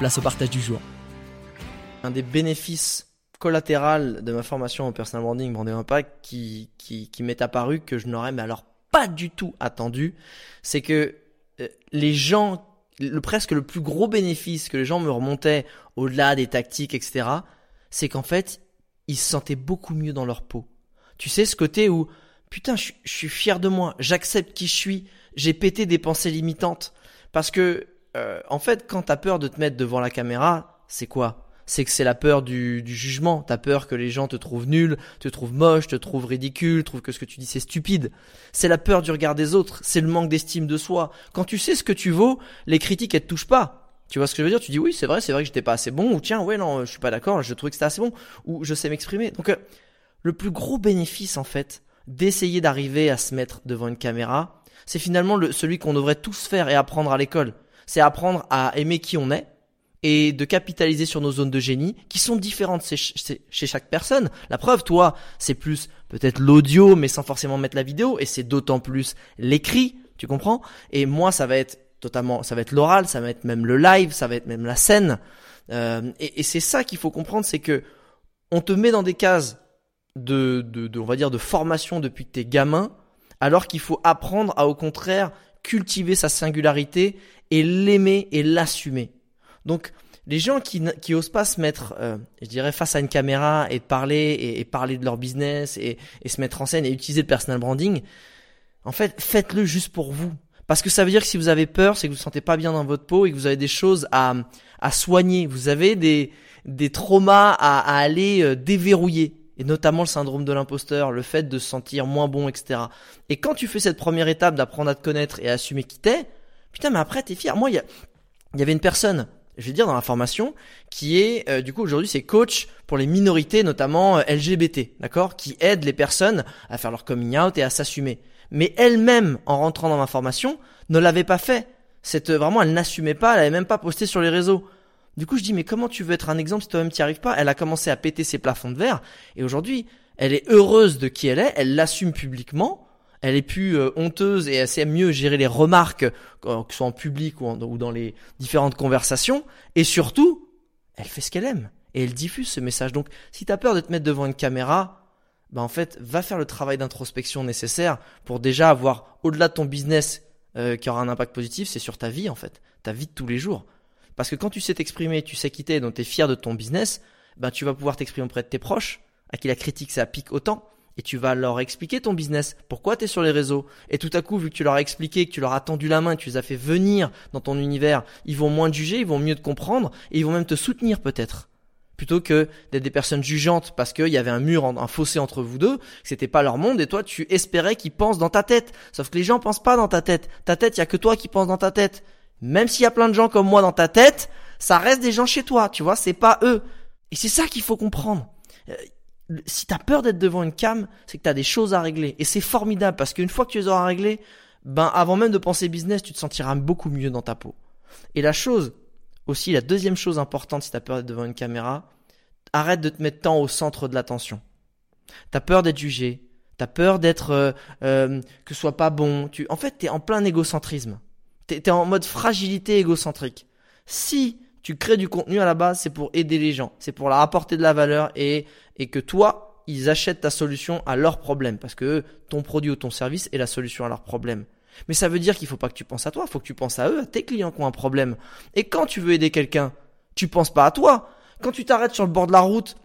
place au partage du jour. Un des bénéfices collatéraux de ma formation en personal branding, Branding Impact, qui, qui, qui m'est apparu que je n'aurais mais alors pas du tout attendu, c'est que euh, les gens le presque le plus gros bénéfice que les gens me remontaient au-delà des tactiques, etc., c'est qu'en fait, ils se sentaient beaucoup mieux dans leur peau. Tu sais, ce côté où, putain, je, suis fier de moi, j'accepte qui je suis, j'ai pété des pensées limitantes. Parce que, euh, en fait, quand t'as peur de te mettre devant la caméra, c'est quoi? C'est que c'est la peur du, du jugement. T'as peur que les gens te trouvent nul, te trouvent moche, te trouvent ridicule, trouvent que ce que tu dis c'est stupide. C'est la peur du regard des autres. C'est le manque d'estime de soi. Quand tu sais ce que tu vaux, les critiques elles te touchent pas. Tu vois ce que je veux dire? Tu dis oui, c'est vrai, c'est vrai que j'étais pas assez bon, ou tiens, ouais, non, je suis pas d'accord, je trouvais que c'était assez bon, ou je sais m'exprimer. Donc, euh, le plus gros bénéfice, en fait, d'essayer d'arriver à se mettre devant une caméra, c'est finalement le, celui qu'on devrait tous faire et apprendre à l'école. C'est apprendre à aimer qui on est, et de capitaliser sur nos zones de génie qui sont différentes chez, chaque personne. La preuve, toi, c'est plus peut-être l'audio, mais sans forcément mettre la vidéo, et c'est d'autant plus l'écrit, tu comprends? Et moi, ça va être totalement, ça va être l'oral, ça va être même le live, ça va être même la scène. Euh, et, c'est ça qu'il faut comprendre, c'est que on te met dans des cases de, de, de, on va dire, de formation depuis que t'es gamin, alors qu'il faut apprendre à, au contraire, cultiver sa singularité et l'aimer et l'assumer. Donc les gens qui qui osent pas se mettre, euh, je dirais, face à une caméra et parler et, parler de leur business et, et, se mettre en scène et utiliser le personal branding, en fait, faites-le juste pour vous. Parce que ça veut dire que si vous avez peur, c'est que vous vous sentez pas bien dans votre peau et que vous avez des choses à, à soigner. Vous avez des, des traumas à, à aller euh, déverrouiller. Et notamment le syndrome de l'imposteur, le fait de se sentir moins bon, etc. Et quand tu fais cette première étape d'apprendre à te connaître et à assumer qui t'es, putain, mais après t'es fier. Moi, il y, y avait une personne je vais dire dans la formation, qui est euh, du coup aujourd'hui c'est coach pour les minorités, notamment euh, LGBT, d'accord, qui aide les personnes à faire leur coming out et à s'assumer. Mais elle-même, en rentrant dans ma formation, ne l'avait pas fait. Cette vraiment, elle n'assumait pas, elle avait même pas posté sur les réseaux. Du coup, je dis mais comment tu veux être un exemple si toi-même t'y arrives pas? Elle a commencé à péter ses plafonds de verre et aujourd'hui, elle est heureuse de qui elle est, elle l'assume publiquement elle est plus euh, honteuse et elle sait mieux gérer les remarques, que ce soit en public ou, dans les différentes conversations. Et surtout, elle fait ce qu'elle aime et elle diffuse ce message. Donc, si tu as peur de te mettre devant une caméra, bah en fait, va faire le travail d'introspection nécessaire pour déjà avoir au-delà de ton business euh, qui aura un impact positif, c'est sur ta vie en fait, ta vie de tous les jours. Parce que quand tu sais t'exprimer, tu sais quitter, donc tu es fier de ton business, ben tu vas pouvoir t'exprimer auprès de tes proches, à qui la critique ça pique autant et tu vas leur expliquer ton business, pourquoi tu es sur les réseaux. Et tout à coup, vu que tu leur as expliqué, que tu leur as tendu la main, que tu les as fait venir dans ton univers, ils vont moins te juger, ils vont mieux te comprendre et ils vont même te soutenir peut-être. Plutôt que d'être des personnes jugeantes parce qu'il y avait un mur, un fossé entre vous deux, que c'était pas leur monde et toi tu espérais qu'ils pensent dans ta tête. Sauf que les gens pensent pas dans ta tête. Ta tête, il y a que toi qui penses dans ta tête. Même s'il y a plein de gens comme moi dans ta tête, ça reste des gens chez toi, tu vois, c'est pas eux. Et c'est ça qu'il faut comprendre euh, si t'as peur d'être devant une cam, c'est que t'as des choses à régler. Et c'est formidable parce qu'une fois que tu les auras réglées, ben avant même de penser business, tu te sentiras beaucoup mieux dans ta peau. Et la chose, aussi la deuxième chose importante si t'as peur d'être devant une caméra, arrête de te mettre tant au centre de l'attention. T'as peur d'être jugé, t'as peur d'être euh, euh, que ce soit pas bon. Tu, en fait, t'es en plein égocentrisme. T'es es en mode fragilité égocentrique. Si tu crées du contenu à la base, c'est pour aider les gens, c'est pour leur apporter de la valeur et, et que toi, ils achètent ta solution à leur problème parce que ton produit ou ton service est la solution à leur problème. Mais ça veut dire qu'il faut pas que tu penses à toi, il faut que tu penses à eux, à tes clients qui ont un problème. Et quand tu veux aider quelqu'un, tu penses pas à toi. Quand tu t'arrêtes sur le bord de la route,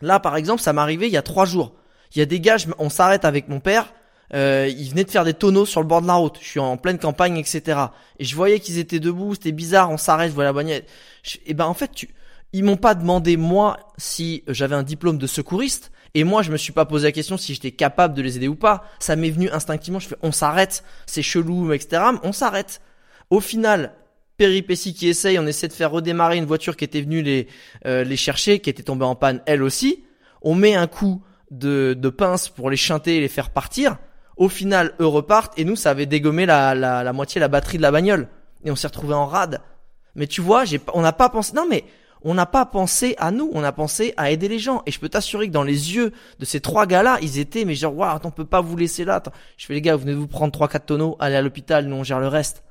là par exemple, ça m'est arrivé il y a trois jours. Il y a des gars, on s'arrête avec mon père, euh, ils venaient de faire des tonneaux sur le bord de la route. Je suis en pleine campagne, etc. Et je voyais qu'ils étaient debout, c'était bizarre, on s'arrête, je vois la. Et ben en fait, tu, ils m'ont pas demandé moi si j'avais un diplôme de secouriste. Et moi, je me suis pas posé la question si j'étais capable de les aider ou pas. Ça m'est venu instinctivement. Je fais, on s'arrête, c'est chelou, etc. On s'arrête. Au final, péripétie qui essaye, on essaie de faire redémarrer une voiture qui était venue les euh, les chercher, qui était tombée en panne elle aussi. On met un coup de, de pince pour les chanter et les faire partir. Au final, eux repartent et nous, ça avait dégommé la, la, la moitié la batterie de la bagnole. Et on s'est retrouvé en rade. Mais tu vois, j'ai, on n'a pas pensé. Non, mais on n'a pas pensé à nous, on a pensé à aider les gens. Et je peux t'assurer que dans les yeux de ces trois gars-là, ils étaient, mais genre, waouh, on peut pas vous laisser là. Je fais les gars, vous venez de vous prendre trois, quatre tonneaux, allez à l'hôpital, nous on gère le reste.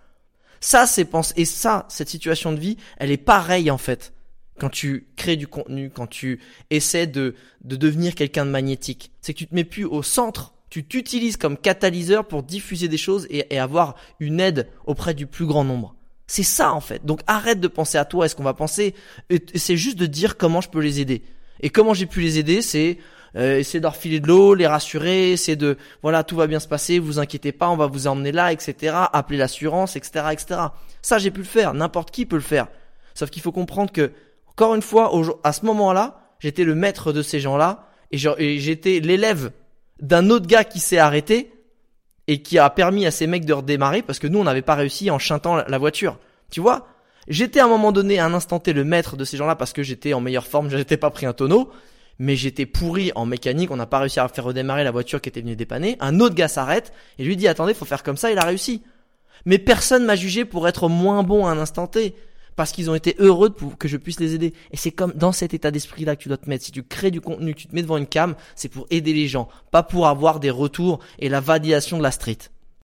Ça, c'est pense, et ça, cette situation de vie, elle est pareille en fait. Quand tu crées du contenu, quand tu essaies de, de devenir quelqu'un de magnétique, c'est que tu te mets plus au centre tu t'utilises comme catalyseur pour diffuser des choses et, avoir une aide auprès du plus grand nombre. C'est ça en fait. Donc arrête de penser à toi. Est-ce qu'on va penser C'est juste de dire comment je peux les aider. Et comment j'ai pu les aider, c'est euh, essayer de filer de l'eau, les rassurer, c'est de voilà tout va bien se passer, vous inquiétez pas, on va vous emmener là, etc. Appeler l'assurance, etc., etc. Ça j'ai pu le faire. N'importe qui peut le faire. Sauf qu'il faut comprendre que encore une fois, à ce moment-là, j'étais le maître de ces gens-là et j'étais l'élève d'un autre gars qui s'est arrêté et qui a permis à ces mecs de redémarrer parce que nous on n'avait pas réussi en chantant la voiture. Tu vois? J'étais à un moment donné, à un instant T, le maître de ces gens-là parce que j'étais en meilleure forme, j'étais pas pris un tonneau, mais j'étais pourri en mécanique, on n'a pas réussi à faire redémarrer la voiture qui était venue dépanner. Un autre gars s'arrête et lui dit attendez, faut faire comme ça, il a réussi. Mais personne m'a jugé pour être moins bon à un instant T parce qu'ils ont été heureux pour que je puisse les aider. Et c'est comme dans cet état d'esprit-là que tu dois te mettre. Si tu crées du contenu, tu te mets devant une cam, c'est pour aider les gens, pas pour avoir des retours et la validation de la street.